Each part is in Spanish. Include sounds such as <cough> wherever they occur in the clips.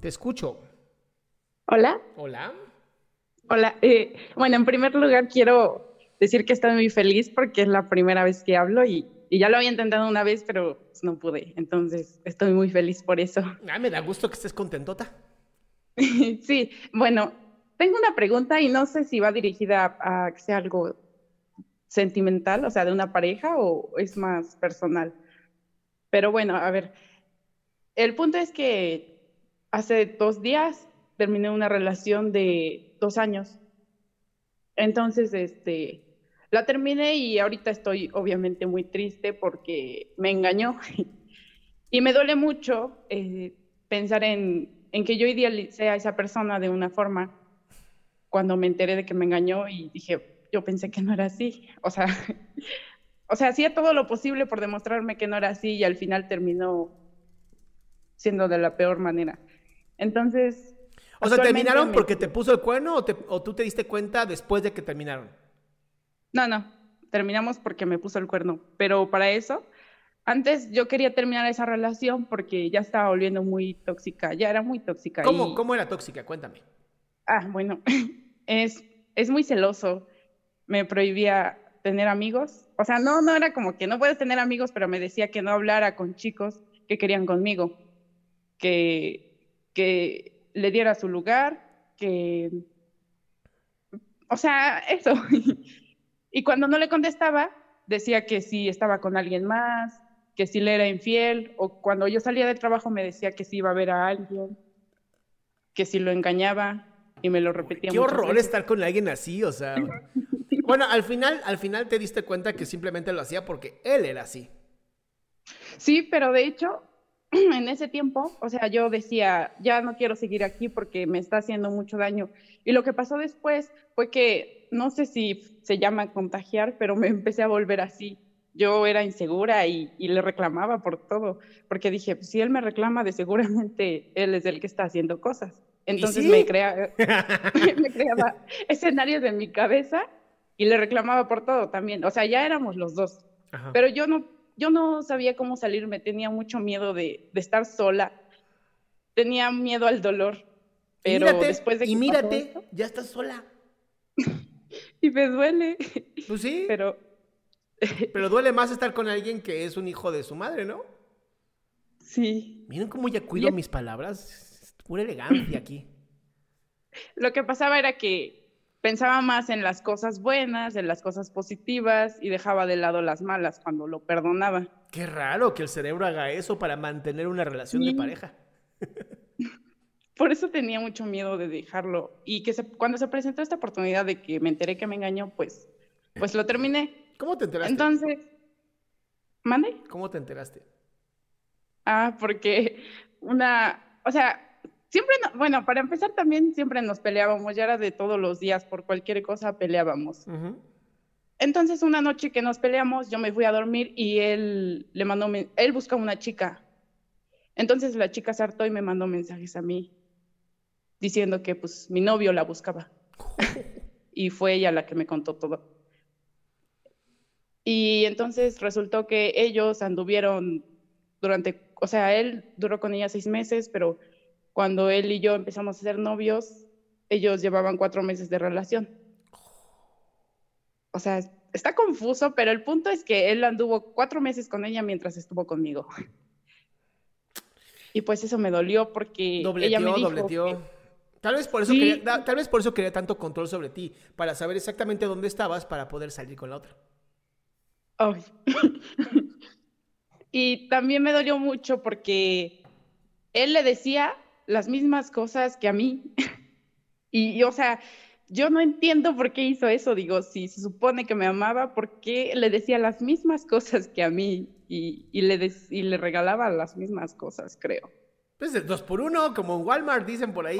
Te escucho. Hola. Hola. Hola. Eh, bueno, en primer lugar quiero decir que estoy muy feliz porque es la primera vez que hablo y, y ya lo había intentado una vez, pero pues, no pude. Entonces estoy muy feliz por eso. <laughs> Ah, me da gusto que estés contentota. sí, bueno, tengo una pregunta y no sé si va dirigida a, a que sea algo sentimental, o sea, de una pareja o es más personal. Pero bueno, a ver, el punto es que hace dos días terminé una relación de dos años. Entonces, este, la terminé y ahorita estoy obviamente muy triste porque me engañó. <laughs> y me duele mucho eh, pensar en, en que yo idealicé a esa persona de una forma cuando me enteré de que me engañó y dije, yo pensé que no era así. <laughs> O sea, <laughs> o sea, hacía todo lo posible por demostrarme que no era así y al final terminó siendo de la peor manera. Entonces... O sea, ¿terminaron me- porque te puso el cuerno o, te- o tú te diste cuenta después de que terminaron? No, no, terminamos porque me puso el cuerno. Pero para eso, antes yo quería terminar esa relación porque ya estaba volviendo muy tóxica, ya era muy tóxica. ¿Cómo, y- ¿Cómo era tóxica? Cuéntame. Ah, bueno, <laughs> es, es muy celoso. Me prohibía tener amigos. O sea, no, no era como que no puedes tener amigos, pero me decía que no hablara con chicos que querían conmigo, que, que le diera su lugar, que... O sea, eso. <laughs> y cuando no le contestaba, decía que si estaba con alguien más, que si le era infiel, o cuando yo salía del trabajo me decía que si iba a ver a alguien, que si lo engañaba, y me lo repetía Qué horror veces. estar con alguien así, o sea. <laughs> Bueno, al final, al final te diste cuenta que simplemente lo hacía porque él era así. Sí, pero de hecho, <clears throat> en ese tiempo, o sea, yo decía, ya no quiero seguir aquí porque me está haciendo mucho daño. Y lo que pasó después fue que, no sé si se llama contagiar, pero me <laughs> empecé a volver así. Yo era insegura y, y le reclamaba por todo, porque dije, pues, si él me reclama, de seguramente <laughs> él es el que está haciendo cosas. Entonces sí? me, crea, <laughs> me creaba escenarios en mi cabeza y le reclamaba por todo también. O sea, ya éramos los dos. Ajá. Pero yo no, yo no sabía cómo salirme, tenía mucho miedo de, de estar sola, tenía miedo al dolor. Pero mírate, después de que y mírate, esto, ya estás sola. <laughs> y me duele, Pues sí, pero... <laughs> pero duele más estar con alguien que es un hijo de su madre, ¿no? sí. Miren cómo ya cuido mis palabras. Pura elegancia aquí. <laughs> Lo que pasaba era que pensaba más en las cosas buenas, en las cosas positivas y dejaba de lado las malas cuando lo perdonaba. Qué raro que el cerebro haga eso para mantener una relación de pareja. <laughs> Por eso tenía mucho miedo de dejarlo y que se- cuando se presentó esta oportunidad de que me enteré que me engañó, pues, pues lo terminé. ¿Cómo te enteraste? Entonces, ¿mande? ¿Cómo te enteraste? Ah, porque una, o sea, siempre, no- bueno, para empezar también siempre nos peleábamos, ya era de todos los días, por cualquier cosa peleábamos. Ujú. Entonces una noche que nos peleamos, yo me fui a dormir y él le mandó, él busca una chica. Entonces la chica se hartó y me mandó mensajes a mí diciendo que pues mi novio la buscaba. <laughs> y fue ella la que me contó todo. Y entonces resultó que ellos anduvieron durante, o sea, él duró con ella seis meses, pero cuando él y yo empezamos a ser novios, ellos llevaban cuatro meses de relación. O sea, está confuso, pero el punto es que él anduvo cuatro meses con ella mientras estuvo conmigo. Y pues eso me dolió porque ella me dijo Tal vez, por eso quería, tal vez por eso quería tanto control sobre ti, para saber exactamente dónde estabas para poder salir con la otra. <laughs> y también me dolió mucho porque él le decía las mismas cosas que a mí. <laughs> y, o sea, yo no entiendo por qué hizo eso. Digo, si se supone que me amaba, ¿por qué le decía las mismas cosas que a mí? Y, le, y le regalaba las mismas cosas, creo. Pues el dos por uno, como en Walmart, dicen por ahí.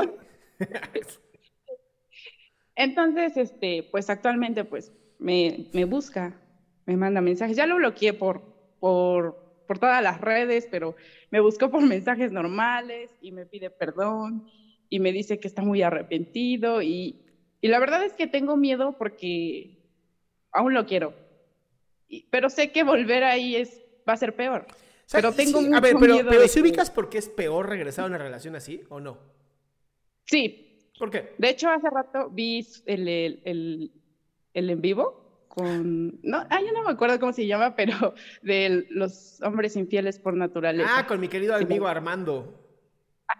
<laughs> Entonces, este, pues actualmente, pues me, me busca me manda mensajes. Ya lo bloqueé por, por, por todas las redes, pero me buscó por mensajes normales y me pide perdón y me dice que está muy arrepentido y, y la verdad es que tengo miedo porque aún lo quiero. pero sé que volver ahí es, va a ser peor. pero tengo mucho a ver, pero, miedo. Pero si ubicas por qué es peor regresar a una relación así o no? Sí. ¿Por qué? De hecho, hace rato vi el, el, el en vivo no, ah, yo no me acuerdo cómo se llama, pero <laughs> de los hombres infieles por naturaleza. Ah, con mi querido amigo Armando.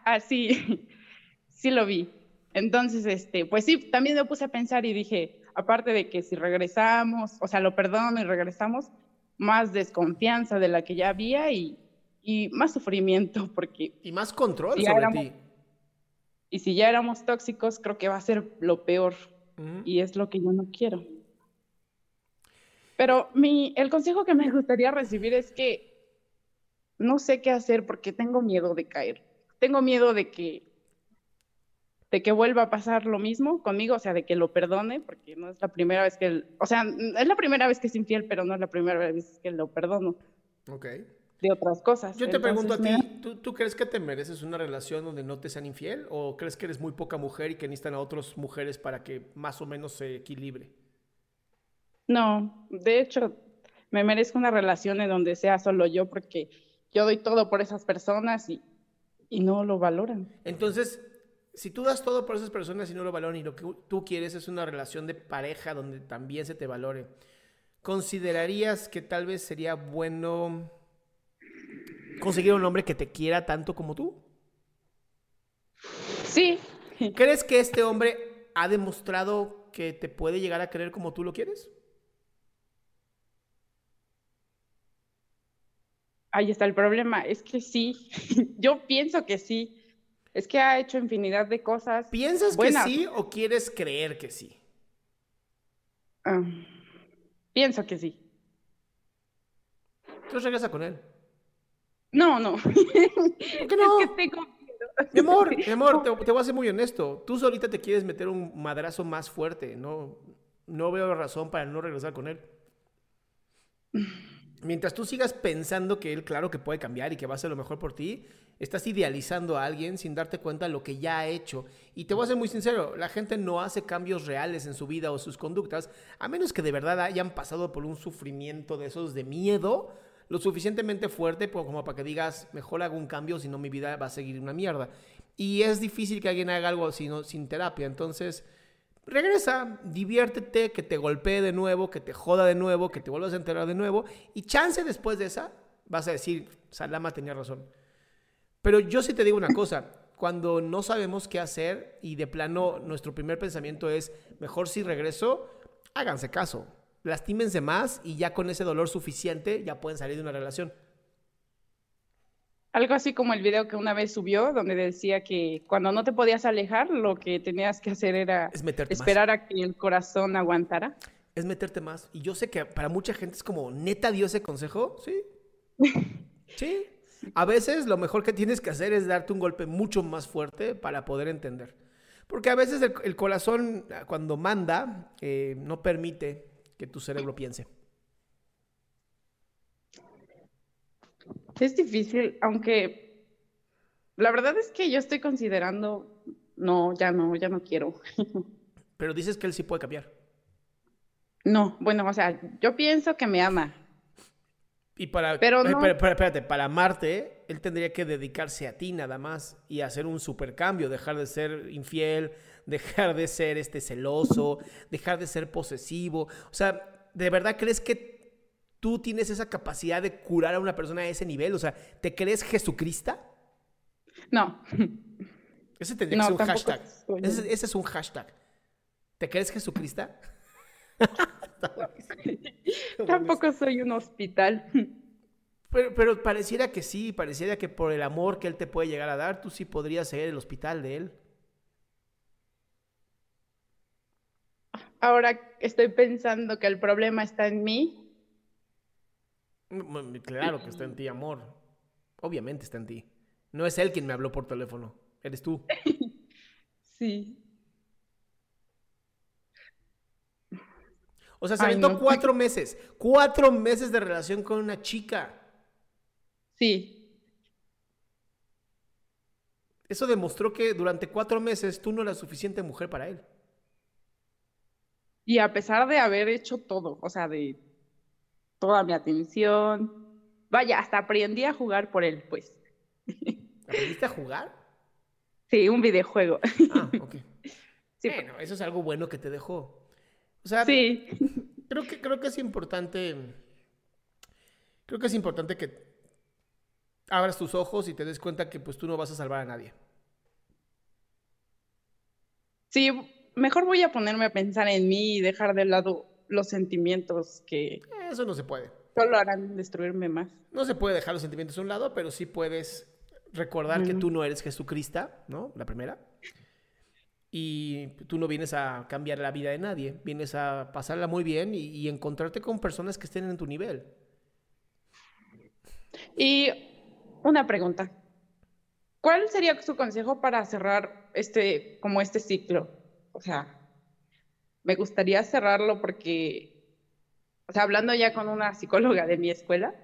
Ah, sí, <laughs> sí lo vi. Entonces, este, pues sí, también me puse a pensar y dije, aparte de que si regresamos, o sea, lo perdono y regresamos, más desconfianza de la que ya había y, y más sufrimiento, <laughs> porque... Y más control sobre ti. Y si ya éramos tóxicos, creo que va a ser lo peor. Y es lo que yo no quiero. Pero mi, el consejo que me gustaría recibir es que no sé qué hacer porque tengo miedo de caer. Tengo miedo de que de que vuelva a pasar lo mismo conmigo, o sea, de que lo perdone, porque no es la primera vez que, él, o sea, es la primera vez que es infiel, pero no es la primera vez que lo perdono. Ok. De otras cosas. Yo te pregunto a ti, ¿tú, ¿tú, crees que te mereces una relación donde no te sean infiel? ¿O crees que eres muy poca mujer y que necesitan a otras mujeres para que más o menos se equilibre? No, de hecho, me merezco una relación en donde sea solo yo porque yo doy todo por esas personas y, y no lo valoran. Entonces, si tú das todo por esas personas y no lo valoran y lo que tú quieres es una relación de pareja donde también se te valore, ¿considerarías que tal vez sería bueno conseguir un hombre que te quiera tanto como tú? Sí. ¿Crees que este hombre ha demostrado que te puede llegar a querer como tú lo quieres? Ahí está el problema, es que sí, <laughs> yo pienso que sí. Es que ha hecho infinidad de cosas. ¿Piensas que sí o quieres creer que sí? Ah, pienso que sí. Entonces regresa con él. No, no. ¿Por qué <laughs> no? Es que tengo mi amor, <laughs> mi amor, te, te, voy a ser muy honesto. Tú solita te quieres meter un madrazo más fuerte. No, no veo razón para no regresar con él. Mientras tú sigas pensando que él, claro que puede cambiar y que va a ser lo mejor por ti, estás idealizando a alguien sin darte cuenta de lo que ya ha hecho. Y te voy a ser muy sincero, la gente no hace cambios reales en su vida o sus conductas, a menos que de verdad hayan pasado por un sufrimiento de esos de miedo, lo suficientemente fuerte como para que digas, mejor hago un cambio, si no mi vida va a seguir una mierda. Y es difícil que alguien haga algo sino sin terapia, entonces regresa, diviértete, que te golpee de nuevo, que te joda de nuevo, que te vuelvas a enterar de nuevo. Y chance después de esa, vas a decir, Salama tenía razón. Pero yo sí te digo una cosa, cuando no sabemos qué hacer y de plano nuestro primer pensamiento es, mejor si regreso, háganse caso, lastímense más y ya con ese dolor suficiente ya pueden salir de una relación. Algo así como el video que una vez subió, donde decía que cuando no te podías alejar, lo que tenías que hacer era esperar a que el corazón aguantara. Es meterte más. Y yo sé que para mucha gente es como, neta dio ese consejo. Sí. <laughs> sí. A veces lo mejor que tienes que hacer es darte un golpe mucho más fuerte para poder entender. Porque a veces el, corazón, cuando manda, eh, no permite que tu cerebro piense. Es difícil, aunque la verdad es que yo estoy considerando, no, ya no, ya no quiero. <laughs> Pero dices que él sí puede cambiar. No, bueno, o sea, yo pienso que me ama. Y para, Pero no- pero- pero espérate, para amarte, él tendría que dedicarse a ti nada más y hacer un supercambio, dejar de ser infiel, <laughs> dejar de ser este celoso, dejar de ser posesivo. O sea, ¿de verdad crees que tú tienes esa capacidad de curar a una persona a ese nivel? O sea, ¿te crees Jesucristo? No, Ese tendría No, que ser un hashtag. Ese, ese es un hashtag. ¿Te crees Jesucristo? <laughs> tampoco soy un hospital. Pero, pero pareciera que sí, pareciera que por el amor que él te puede llegar a dar, tú sí podrías ser el hospital de él. Ahora estoy pensando que el problema está en mí. Claro que está en ti, amor. Obviamente está en ti. No es él quien me habló por teléfono, eres tú. <laughs> Sí. O sea, se aventó no. cuatro meses, cuatro meses de relación con una chica. Sí, Eso demostró que durante cuatro meses tú no eras suficiente mujer para él. y a pesar de haber hecho todo, o sea, de toda mi atención, vaya, hasta aprendí a jugar por él, pues. <laughs> ¿Aprendiste a jugar? Sí, un videojuego. Ah, <laughs> ok. Sí, bueno, eso es algo bueno que te dejó. O sea, sí, creo que, creo que es importante. Creo que es importante que abras tus ojos y te des cuenta que pues tú no vas a salvar a nadie. sí, mejor voy a ponerme a pensar en mí y dejar de lado los sentimientos que Eso no se puede. solo harán destruirme más. No se puede dejar los sentimientos a un lado, pero sí puedes recordar que Ujú. tú no eres Jesucristo, ¿no? La primera. Y tú no vienes a cambiar la vida de nadie, vienes a pasarla muy bien y, y encontrarte con personas que estén en tu nivel. Y una pregunta. ¿Cuál sería su consejo para cerrar este, como este ciclo? O sea, me gustaría cerrarlo porque, o sea, hablando ya con una psicóloga de mi escuela,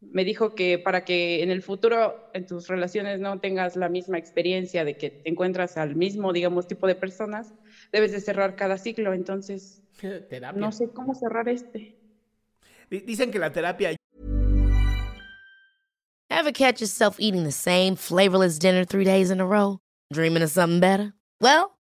me dijo que para que en el futuro en tus relaciones no tengas la misma experiencia de que te encuentras al mismo, digamos, tipo de personas, debes de cerrar cada ciclo. Entonces, <laughs> Terapia. no sé cómo cerrar este. Di- Dicen que la terapia Ever catch yourself eating the same flavorless dinner three days in a row? Dreaming of something better? Well,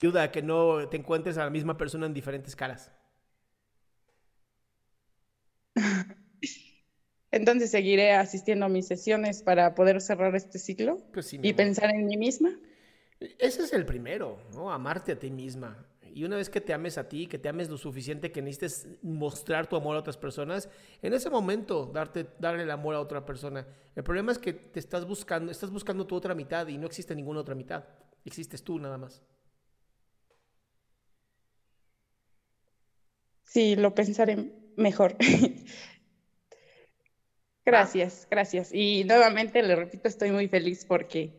Ayuda a que no te encuentres a la misma persona en diferentes caras. <laughs> Entonces seguiré asistiendo a mis sesiones para poder cerrar este ciclo Pues sí, y pensar en mí misma. Ese es el primero, ¿no? Amarte a ti misma. Y una vez que te ames a ti, que te ames lo suficiente, que necesites mostrar tu amor a otras personas, en ese momento darte, darle el amor a otra persona. El problema es que te estás buscando, estás buscando tu otra mitad y no existe ninguna otra mitad. Existes tú nada más. Sí, lo pensaré mejor. <laughs> Gracias, gracias. Y nuevamente le repito, estoy muy feliz porque,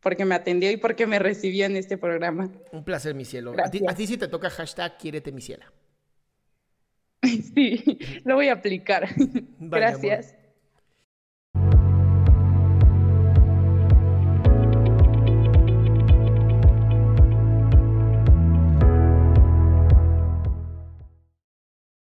porque me atendió y porque me recibió en este programa. Un placer, mi cielo. A ti, a ti sí te toca hashtag quiérete, mi ciela. <laughs> Sí, lo voy a aplicar. <laughs> Vale, amor. Gracias.